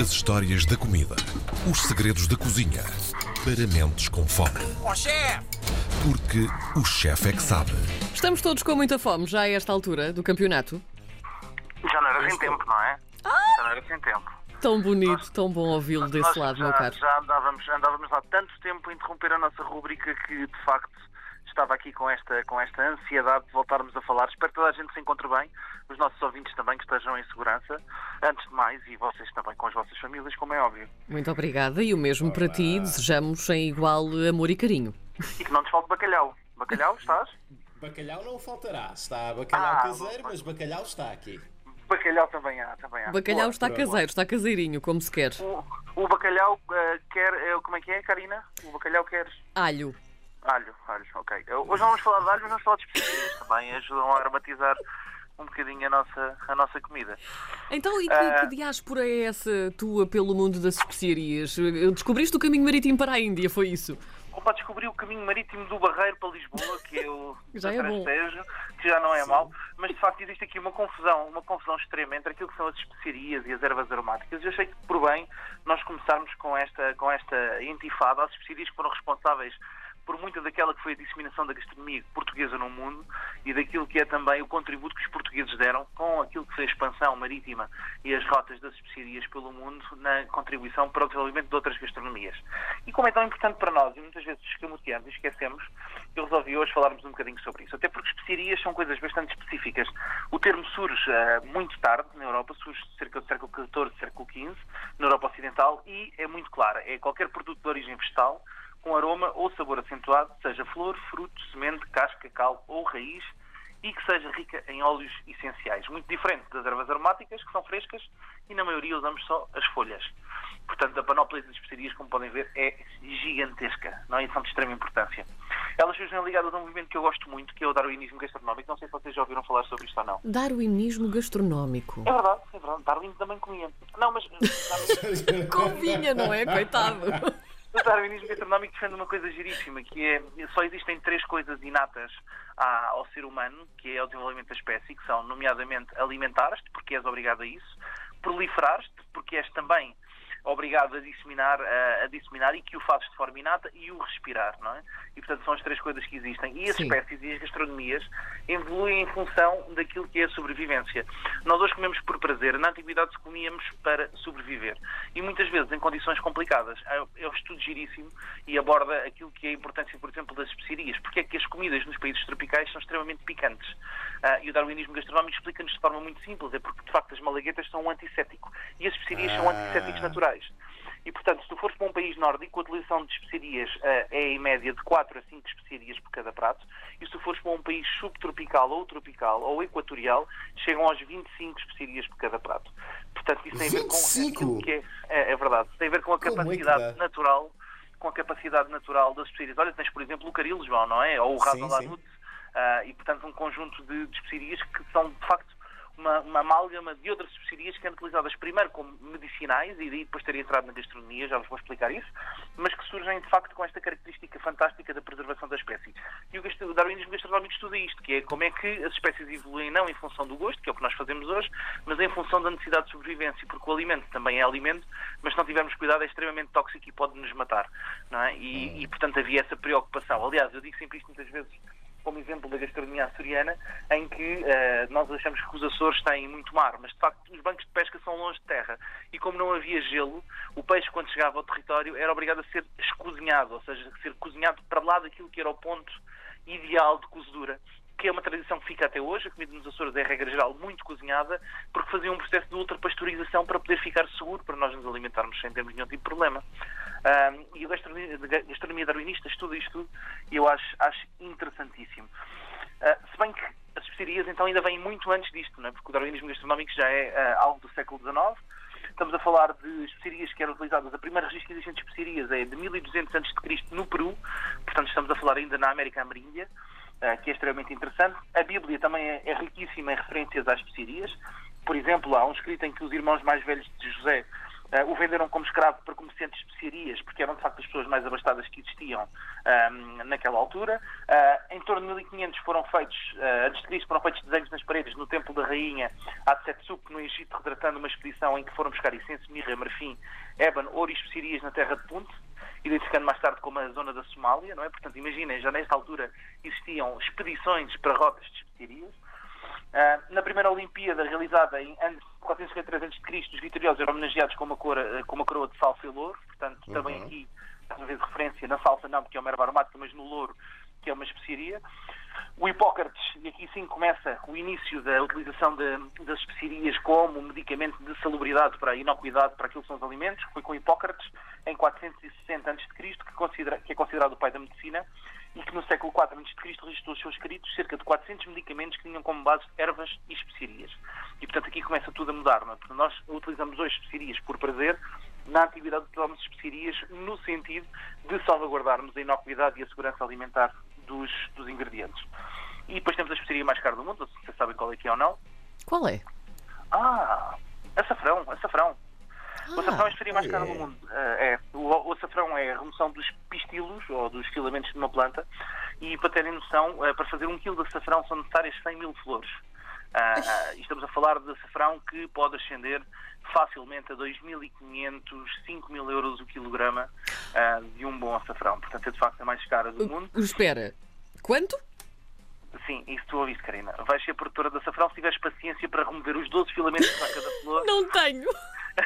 As histórias da comida. Os segredos da cozinha. Para mentes com fome. Ó chefe! Porque o chefe é que sabe. Estamos todos com muita fome já a esta altura do campeonato. Já não era sem tempo, não é? Já não era sem tempo. Tão bonito, tão bom ouvi-lo desse Nós lado, já, meu caro. já andávamos, andávamos há tanto tempo a interromper a nossa rúbrica que, de facto, estava aqui com esta, com esta ansiedade de voltarmos a falar. Espero que toda a gente se encontre bem, os nossos ouvintes também que estejam em segurança. Antes de mais, e vocês também com as vossas famílias, como é óbvio. Muito obrigada e o mesmo para ti, desejamos em igual amor e carinho. E que não nos falte bacalhau. Bacalhau, estás? Bacalhau não faltará. Está bacalhau Ah, caseiro, mas bacalhau está aqui. Bacalhau também há, também há. Bacalhau Boa. está boa, boa. caseiro, está caseirinho, como se quer. O, o bacalhau eh, quer. eh, como é que é, Karina? O bacalhau quer. Alho. Alho, alho, ok. Hoje vamos falar de alho, mas vamos falar de especiarias também. Ajudam a aromatizar um bocadinho a nossa, a nossa comida. Então, e que, Ah. que diáspora é essa tua pelo mundo das especiarias? Descobriste o caminho marítimo para a Índia, foi isso? Opa, descobri o caminho marítimo do Barreiro para Lisboa, que o Já é bom. Que já não é mau, mas de facto existe aqui uma confusão, uma confusão extrema entre aquilo que são as especiarias e as ervas aromáticas. Eu achei que por bem nós começarmos com esta, com esta intifada às especiarias que foram responsáveis por muita daquela que foi a disseminação da gastronomia portuguesa no mundo e daquilo que é também o contributo que os portugueses deram com aquilo que foi a expansão marítima e as rotas das especiarias pelo mundo na contribuição para o desenvolvimento de outras gastronomias. E como é tão importante para nós e muitas vezes escamoteamos e esquecemos, eu resolvi hoje falarmos um bocadinho sobre isso. Até porque especiarias são coisas bastante específicas. O termo surge ah, muito tarde na Europa, surge cerca do século XIV, século XV, na Europa Ocidental e é muito clara. É qualquer produto de origem vegetal com aroma ou sabor acentuado, seja flor, fruto, semente, casca, cal ou raiz, e que seja rica em óleos essenciais. Muito diferente das ervas aromáticas, que são frescas, e na maioria usamos só as folhas. Portanto, a panóplia das especiarias, como podem ver, é gigantesca, não é? E são de extrema importância. Elas surgem ligadas a um movimento que eu gosto muito, que é o darwinismo gastronómico. Não sei se vocês já ouviram falar sobre isto ou não. Darwinismo gastronómico. É verdade, é verdade. Darwin também comia. Não, mas Convinha, não é? Coitado. O darwinismo gastronómico defende uma coisa giríssima, que é só existem três coisas inatas ao ser humano, que é o desenvolvimento da espécie, que são, nomeadamente, alimentar-te, porque és obrigado a isso, proliferar-te, porque és também obrigado a disseminar, a, a disseminar e que o fazes de forma inata, e o respirar, não é? E, portanto, são as três coisas que existem. E as Sim. espécies e as gastronomias evoluem em função daquilo que é a sobrevivência. Nós hoje comemos por prazer, na antiguidade comíamos para sobreviver. E muitas vezes em condições complicadas. É um estudo giríssimo e aborda aquilo que é a importância, por exemplo, das especiarias. Porque é que as comidas nos países tropicais são extremamente picantes? Ah, e o darwinismo gastronómico explica-nos de forma muito simples. É porque, de facto, as malaguetas são um antisséptico. E as especiarias são Ah. antissépticos naturais. E, portanto, se tu fores para um país nórdico, a utilização de especiarias ah, é em média de 4 a 5 especiarias por cada prato. E se tu fores para um país subtropical ou tropical ou equatorial, chegam aos 25 especiarias por cada prato. Portanto, isso tem a ver com 25? aquilo que é, é, é verdade. Tem a ver com a Como é capacidade dá? natural com a capacidade natural das especiarias. Olha, tens, por exemplo, o caril, João, não é? Ou o Sim, rasalanut. ah, e, portanto, um conjunto de, de especiarias que são, de facto, uma, uma amálgama de outras especiarias que são utilizadas primeiro como medicinais e daí depois terem entrado na gastronomia, já vos vou explicar isso, mas que surgem de facto com esta característica fantástica da preservação da espécie. E o, darwinismo gastronómico estuda isto, que é como é que as espécies evoluem não em função do gosto, que é o que nós fazemos hoje, mas em função da necessidade de sobrevivência, porque o alimento também é alimento, mas se não tivermos cuidado é extremamente tóxico e pode nos matar. É? e, e, portanto havia essa preocupação. Aliás, eu digo sempre isto muitas vezes como exemplo da gastronomia açoriana, em que eh, nós achamos que os Açores têm muito mar, mas de facto os bancos de pesca são longe de terra. E como não havia gelo, o peixe, quando chegava ao território, era obrigado a ser escozinhado, ou seja, a ser cozinhado para lá daquilo que era o ponto ideal de cozedura. Que é uma tradição que fica até hoje. A comida nos Açores é, regra geral, muito cozinhada, porque fazia um processo de ultrapasteurização para poder ficar seguro, para nós nos alimentarmos sem termos nenhum tipo de problema. Ahm, e a gastronomia, gastronomia darwinista estuda isto tudo e eu acho, acho interessantíssimo. Ah, se bem que as especiarias então ainda vêm muito antes disto, é? porque o darwinismo gastronómico já é ah, algo do século XIX. Estamos a falar de especiarias que eram utilizadas. A primeira registro de especiarias é de 1200 a.C. no Peru, portanto estamos a falar ainda na América Ameríndia, que é extremamente interessante. A Bíblia também é, é riquíssima em referências às especiarias. Por exemplo, há um escrito em que os irmãos mais velhos de José eh, o venderam como escravo para comerciantes de especiarias, porque eram de facto as pessoas mais abastadas que existiam ahm, naquela altura. Ah, em torno de 1500 foram feitos, antes de Cristo, foram feitos desenhos nas paredes no Templo da Rainha Hatshepsut, no Egito, retratando uma expedição em que foram buscar incenso, mirra, marfim, ébano, ouro e especiarias na terra de Punt, identificando mais tarde como a zona da Somália, não é? Portanto, imaginem, já nesta altura existiam expedições para rotas de especiarias. Ah, na primeira Olimpíada, realizada em anos 453 a.C., os vitoriosos eram homenageados com uma, cora, com uma coroa de salsa e louro. Portanto, também aqui, mais uma vez, referência na salsa não, porque é uma erva aromática, mas no louro, que é uma especiaria. O Hipócrates, e aqui sim começa o início da utilização de- das especiarias como medicamento de salubridade para a inocuidade para aquilo que são os alimentos, foi com Hipócrates, em 460 a.C., que, considera- que é considerado o pai da medicina, e que no século IV a.C. registrou os seus escritos cerca de 400 medicamentos que tinham como base ervas e especiarias. E portanto aqui começa tudo a mudar, não é? Nós utilizamos hoje especiarias por prazer, na atividade utilizamos especiarias no sentido de salvaguardarmos a inocuidade e a segurança alimentar dos, dos ingredientes. E depois temos a especiaria mais cara do mundo, se vocês sabem qual é que é ou não. Qual é? Ah, açafrão, açafrão. O açafrão é a especiaria mais cara do é. mundo. Eh, é. O, o açafrão é a remoção dos pistilos, ou dos filamentos de uma planta, e para terem noção, eh, para fazer um quilo de açafrão são necessárias 100 mil flores. E estamos a falar de açafrão que pode ascender facilmente a 2.500, 5.000 euros o quilograma ah, de um bom açafrão. Portanto, é de facto a mais cara do mundo. Uh, Espera, quanto? Sim, isso tu ouviste, Karina. Vais ser produtora de açafrão se tiveres paciência para remover os 12 filamentos de cada flor Não tenho.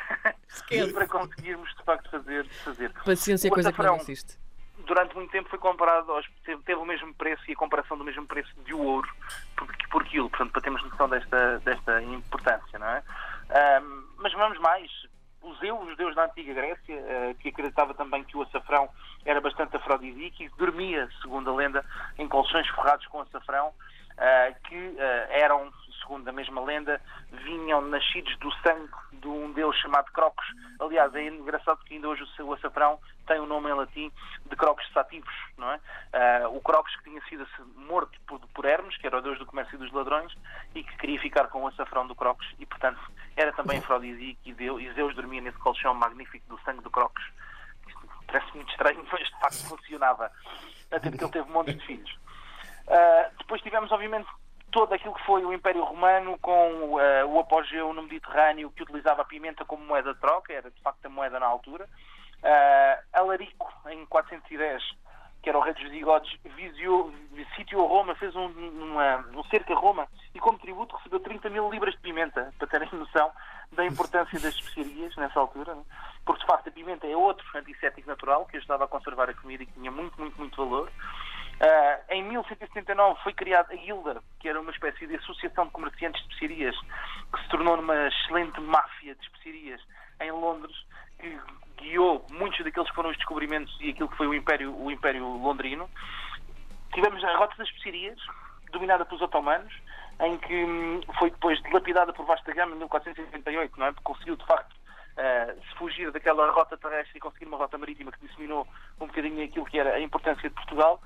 e para conseguirmos, de facto, fazer. fazer. Paciência é coisa que não existe. Durante muito tempo foi comparado, aos, teve, teve o mesmo preço e a comparação do mesmo preço de ouro por, por quilo, portanto, para termos noção desta, desta importância, não é? Ahm, mas vamos mais. Os Zeus, os deuses da antiga Grécia, eh, que acreditava também que o açafrão era bastante afrodisíaco e dormia, segundo a lenda, em colchões forrados com açafrão, eh, que eh, eram, segundo a mesma lenda, vinham nascidos do sangue de um deus chamado Crocus. Aliás, é engraçado que ainda hoje o seu açafrão tem o nome em latim de Crocus sativos, não é? Ah, o Crocus que tinha sido morto por, por Hermes, que era o deus do comércio e dos ladrões, e que queria ficar com o açafrão do Crocus, e portanto era também afrodisíaco e, Deu- e Zeus dormia nesse colchão magnífico do sangue do Crocus. Isto parece muito estranho, mas de facto funcionava. Até porque ele teve montes de filhos. Uh, depois tivemos, obviamente, todo aquilo que foi o Império Romano com uh, o apogeu no Mediterrâneo que utilizava a pimenta como moeda de troca, era de facto a moeda na altura. Uh, Alarico, em 410, que era o rei dos visigodos, visiou, sitiou Roma, fez um, uma, um cerco a Roma e como tributo recebeu 30 mil libras de pimenta, para terem noção da importância das especiarias nessa altura, né? porque de facto a pimenta é outro antisséptico natural que ajudava a conservar a comida e que tinha muito, muito, muito valor. Ah, em 1179 foi criada a Guilda, que era uma espécie de associação de comerciantes de especiarias, que se tornou numa excelente máfia de especiarias em Londres, que guiou muitos daqueles que foram os descobrimentos e aquilo que foi o Império, o Império Londrino. Tivemos a Rota das Especiarias, dominada pelos otomanos, em que hum, foi depois dilapidada por Vasta Gama em 1488, não é? Porque conseguiu, de facto, eh, se fugir daquela rota terrestre e conseguir uma rota marítima que disseminou um bocadinho aquilo que era a importância de Portugal.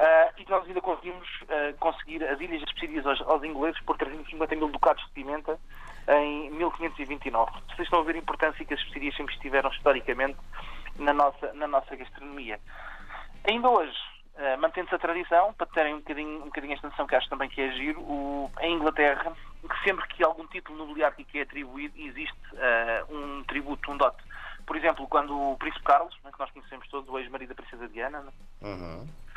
Ah, e nós ainda conseguimos ah, conseguir as ilhas especiarias aos, aos ingleses por 350 mil ducados de pimenta em 1529. Vocês estão a ver a importância que as especiarias sempre estiveram historicamente na nossa, na nossa gastronomia. Ainda hoje, ah, mantendo-se a tradição, para terem um bocadinho, um bocadinho esta noção que acho também que é giro, o, em Inglaterra, que sempre que algum título nobiliário que é atribuído, existe um tributo, um dote. Por exemplo, quando o Príncipe Carlos, né, que nós conhecemos todos, o ex-marido da Princesa Diana, né,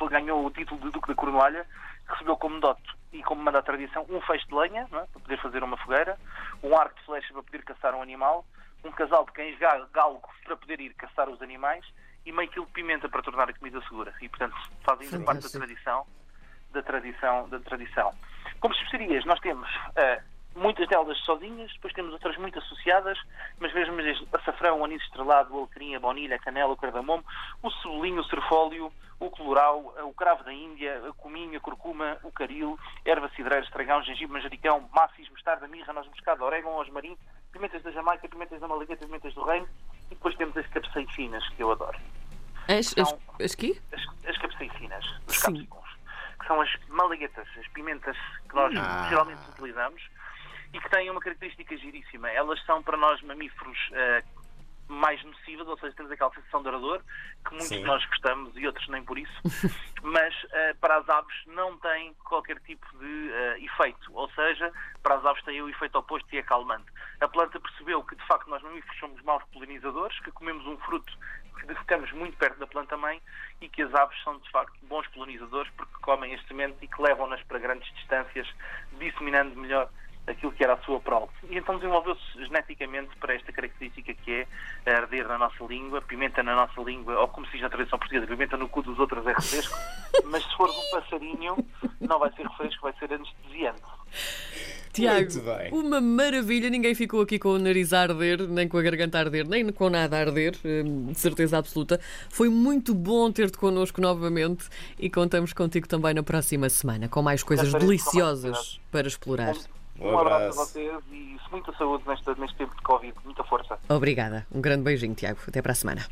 ganhou o título de Duque da Cornualha, recebeu como dote e como manda a tradição um feixe de lenha, é? para poder fazer uma fogueira, um arco de flecha para poder caçar um animal, um casal de cães ga- galgo para poder ir caçar os animais e meio quilo de pimenta para tornar a comida segura. E, portanto, fazem parte da tradição, da tradição, da tradição. Como especiarias, nós temos eh, muitas delas sozinhas, depois temos outras muito associadas, mas mesmo desde açafrão, o anis estrelado, o alecrim, a baunilha, a canela, o cardamomo, o cebolinho, o serfólio, o colorau, o cravo da Índia, a cominho, a curcuma, o caril, erva cidreira, estragão, gengibre, manjericão, macis, mostarda, mirra, noz moscada, orégano, osmarim, pimentas da Jamaica, pimentas da Malagueta, pimentas do Reino e depois temos as capsaicinas, que eu adoro. As, as, Não. as quê? As, as capsaicinas, os Sim. capsicums, que são as malaguetas, as pimentas que nós Ah. geralmente utilizamos e que têm uma característica giríssima. Elas são para nós mamíferos eh, mais nocivas, ou seja, temos aquela sensação de ardor, que muitos Sim. de nós gostamos e outros nem por isso, mas eh, para as aves não tem qualquer tipo de eh, efeito, ou seja, para as aves tem o efeito oposto e é calmante. A planta percebeu que, de facto, nós mamíferos somos maus polinizadores, que comemos um fruto que ficamos muito perto da planta-mãe e que as aves são, de facto, bons polinizadores porque comem as sementes e que levam-nas para grandes distâncias, disseminando melhor aquilo que era a sua prole. E então desenvolveu-se geneticamente para esta característica que é arder na nossa língua, pimenta na nossa língua, ou como se diz na tradição portuguesa, pimenta no cu dos outros é refresco, mas se fores um passarinho, não vai ser refresco, vai ser anestesiante. Tiago, uma maravilha. Ninguém ficou aqui com o nariz a arder, nem com a garganta a arder, nem com nada a arder, hum, de certeza absoluta. Foi muito bom ter-te connosco novamente e contamos contigo também na próxima semana com mais coisas deliciosas para explorar. Um, Um abraço abraço. a vocês e muita saúde nesta, neste tempo de Covid, muita força. Obrigada. Um grande beijinho, Tiago. Até para a semana.